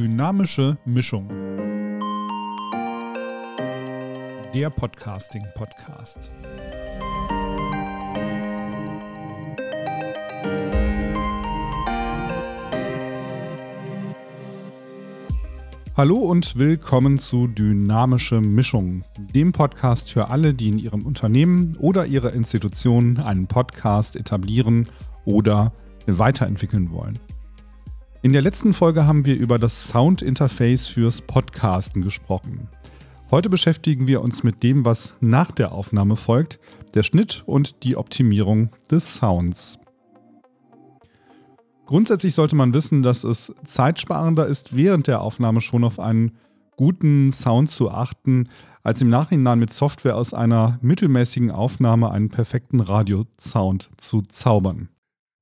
Dynamische Mischung. Der Podcasting-Podcast. Hallo und willkommen zu Dynamische Mischung, dem Podcast für alle, die in ihrem Unternehmen oder ihrer Institution einen Podcast etablieren oder weiterentwickeln wollen. In der letzten Folge haben wir über das Sound-Interface fürs Podcasten gesprochen. Heute beschäftigen wir uns mit dem, was nach der Aufnahme folgt, der Schnitt und die Optimierung des Sounds. Grundsätzlich sollte man wissen, dass es zeitsparender ist, während der Aufnahme schon auf einen guten Sound zu achten, als im Nachhinein mit Software aus einer mittelmäßigen Aufnahme einen perfekten Radiosound zu zaubern.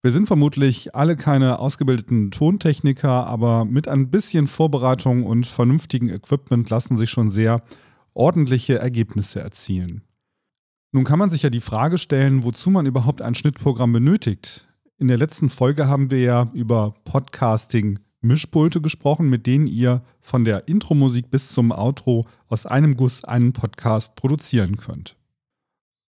Wir sind vermutlich alle keine ausgebildeten Tontechniker, aber mit ein bisschen Vorbereitung und vernünftigem Equipment lassen sich schon sehr ordentliche Ergebnisse erzielen. Nun kann man sich ja die Frage stellen, wozu man überhaupt ein Schnittprogramm benötigt. In der letzten Folge haben wir ja über Podcasting Mischpulte gesprochen, mit denen ihr von der Intro-Musik bis zum Outro aus einem Guss einen Podcast produzieren könnt.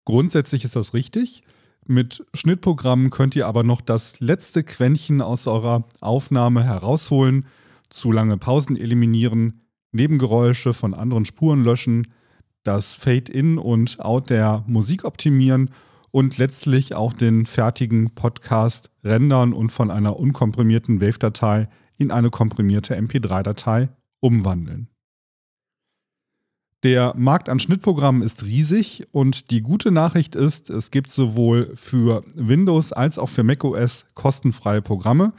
Grundsätzlich ist das richtig. Mit Schnittprogrammen könnt ihr aber noch das letzte Quäntchen aus eurer Aufnahme herausholen, zu lange Pausen eliminieren, Nebengeräusche von anderen Spuren löschen, das Fade-in und Out der Musik optimieren und letztlich auch den fertigen Podcast rendern und von einer unkomprimierten Wave-Datei in eine komprimierte MP3-Datei umwandeln. Der Markt an Schnittprogrammen ist riesig und die gute Nachricht ist, es gibt sowohl für Windows als auch für macOS kostenfreie Programme,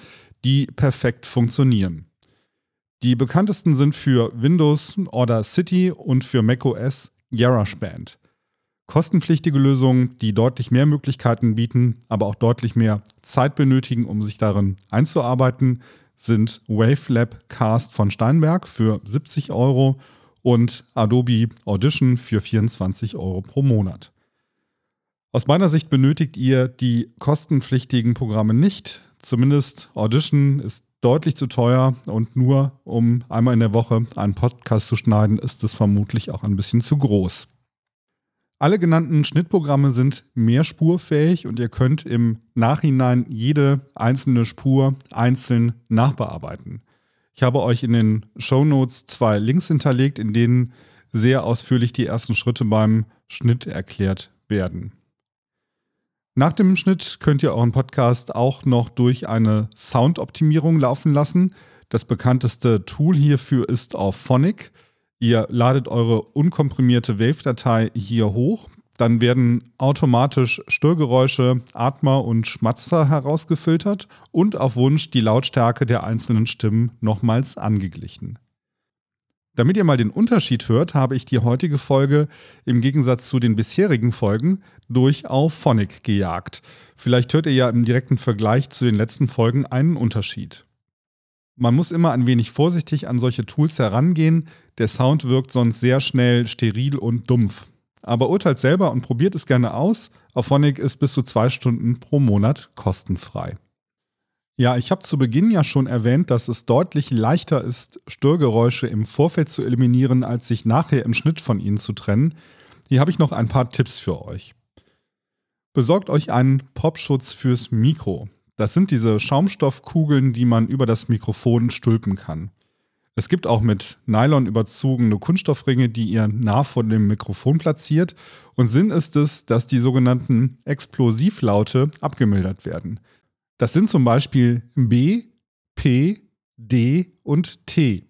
die perfekt funktionieren. Die bekanntesten sind für Windows Order City und für macOS GarageBand. Kostenpflichtige Lösungen, die deutlich mehr Möglichkeiten bieten, aber auch deutlich mehr Zeit benötigen, um sich darin einzuarbeiten, sind Wavelab Cast von Steinberg für 70 Euro und Adobe Audition für 24 Euro pro Monat. Aus meiner Sicht benötigt ihr die kostenpflichtigen Programme nicht. Zumindest Audition ist deutlich zu teuer und nur um einmal in der Woche einen Podcast zu schneiden, ist es vermutlich auch ein bisschen zu groß. Alle genannten Schnittprogramme sind mehrspurfähig und ihr könnt im Nachhinein jede einzelne Spur einzeln nachbearbeiten. Ich habe euch in den Show Notes zwei Links hinterlegt, in denen sehr ausführlich die ersten Schritte beim Schnitt erklärt werden. Nach dem Schnitt könnt ihr euren Podcast auch noch durch eine Soundoptimierung laufen lassen. Das bekannteste Tool hierfür ist auf Phonic. Ihr ladet eure unkomprimierte Wave-Datei hier hoch, dann werden automatisch Störgeräusche, Atmer und Schmatzer herausgefiltert und auf Wunsch die Lautstärke der einzelnen Stimmen nochmals angeglichen. Damit ihr mal den Unterschied hört, habe ich die heutige Folge im Gegensatz zu den bisherigen Folgen durch auf Phonic gejagt. Vielleicht hört ihr ja im direkten Vergleich zu den letzten Folgen einen Unterschied. Man muss immer ein wenig vorsichtig an solche Tools herangehen, der Sound wirkt sonst sehr schnell steril und dumpf. Aber urteilt selber und probiert es gerne aus. Auphonic ist bis zu zwei Stunden pro Monat kostenfrei. Ja, ich habe zu Beginn ja schon erwähnt, dass es deutlich leichter ist, Störgeräusche im Vorfeld zu eliminieren, als sich nachher im Schnitt von ihnen zu trennen. Hier habe ich noch ein paar Tipps für euch. Besorgt euch einen Popschutz fürs Mikro. Das sind diese Schaumstoffkugeln, die man über das Mikrofon stülpen kann. Es gibt auch mit Nylon überzogene Kunststoffringe, die ihr nah vor dem Mikrofon platziert. Und Sinn ist es, dass die sogenannten Explosivlaute abgemildert werden. Das sind zum Beispiel B, P, D und T.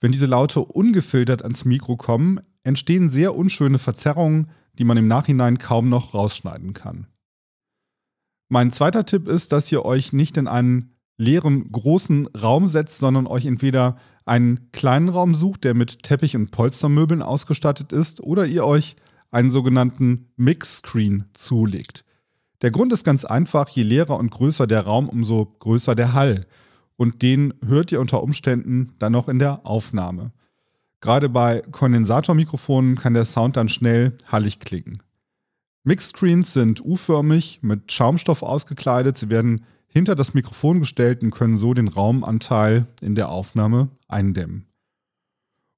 Wenn diese Laute ungefiltert ans Mikro kommen, entstehen sehr unschöne Verzerrungen, die man im Nachhinein kaum noch rausschneiden kann. Mein zweiter Tipp ist, dass ihr euch nicht in einen leeren großen Raum setzt, sondern euch entweder einen kleinen Raum sucht, der mit Teppich und Polstermöbeln ausgestattet ist, oder ihr euch einen sogenannten Mix-Screen zulegt. Der Grund ist ganz einfach, je leerer und größer der Raum, umso größer der Hall. Und den hört ihr unter Umständen dann noch in der Aufnahme. Gerade bei Kondensatormikrofonen kann der Sound dann schnell hallig klingen. Mix-Screens sind U-förmig mit Schaumstoff ausgekleidet. Sie werden hinter das Mikrofon gestellt und können so den Raumanteil in der Aufnahme eindämmen.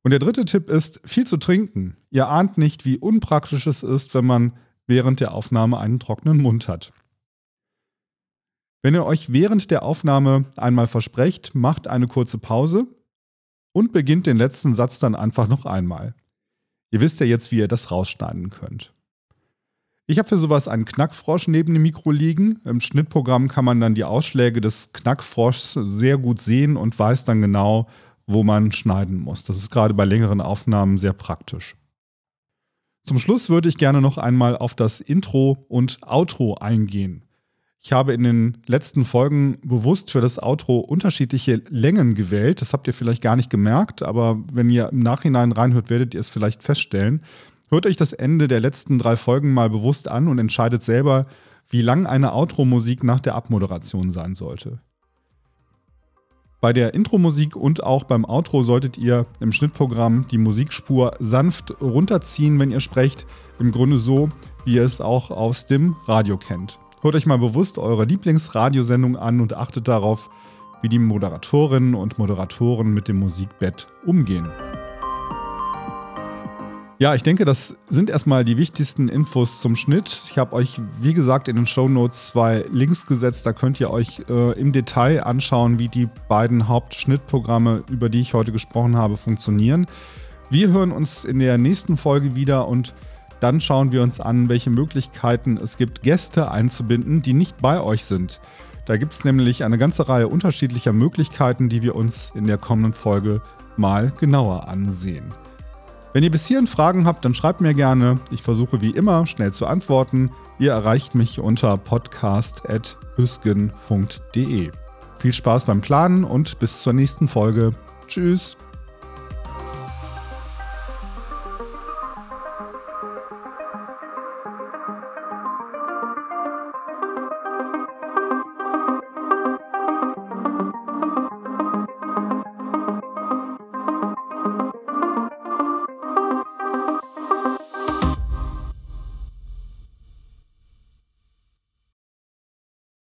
Und der dritte Tipp ist, viel zu trinken. Ihr ahnt nicht, wie unpraktisch es ist, wenn man während der Aufnahme einen trockenen Mund hat. Wenn ihr euch während der Aufnahme einmal versprecht, macht eine kurze Pause und beginnt den letzten Satz dann einfach noch einmal. Ihr wisst ja jetzt, wie ihr das rausschneiden könnt. Ich habe für sowas einen Knackfrosch neben dem Mikro liegen. Im Schnittprogramm kann man dann die Ausschläge des Knackfroschs sehr gut sehen und weiß dann genau, wo man schneiden muss. Das ist gerade bei längeren Aufnahmen sehr praktisch. Zum Schluss würde ich gerne noch einmal auf das Intro und Outro eingehen. Ich habe in den letzten Folgen bewusst für das Outro unterschiedliche Längen gewählt. Das habt ihr vielleicht gar nicht gemerkt, aber wenn ihr im Nachhinein reinhört, werdet ihr es vielleicht feststellen. Hört euch das Ende der letzten drei Folgen mal bewusst an und entscheidet selber, wie lang eine Outro-Musik nach der Abmoderation sein sollte. Bei der Intro-Musik und auch beim Outro solltet ihr im Schnittprogramm die Musikspur sanft runterziehen, wenn ihr sprecht. Im Grunde so, wie ihr es auch aus dem Radio kennt. Hört euch mal bewusst eure Lieblingsradiosendung an und achtet darauf, wie die Moderatorinnen und Moderatoren mit dem Musikbett umgehen. Ja, ich denke, das sind erstmal die wichtigsten Infos zum Schnitt. Ich habe euch, wie gesagt, in den Show Notes zwei Links gesetzt. Da könnt ihr euch äh, im Detail anschauen, wie die beiden Hauptschnittprogramme, über die ich heute gesprochen habe, funktionieren. Wir hören uns in der nächsten Folge wieder und dann schauen wir uns an, welche Möglichkeiten es gibt, Gäste einzubinden, die nicht bei euch sind. Da gibt es nämlich eine ganze Reihe unterschiedlicher Möglichkeiten, die wir uns in der kommenden Folge mal genauer ansehen. Wenn ihr bis hierhin Fragen habt, dann schreibt mir gerne. Ich versuche wie immer schnell zu antworten. Ihr erreicht mich unter podcast.hüsgen.de. Viel Spaß beim Planen und bis zur nächsten Folge. Tschüss.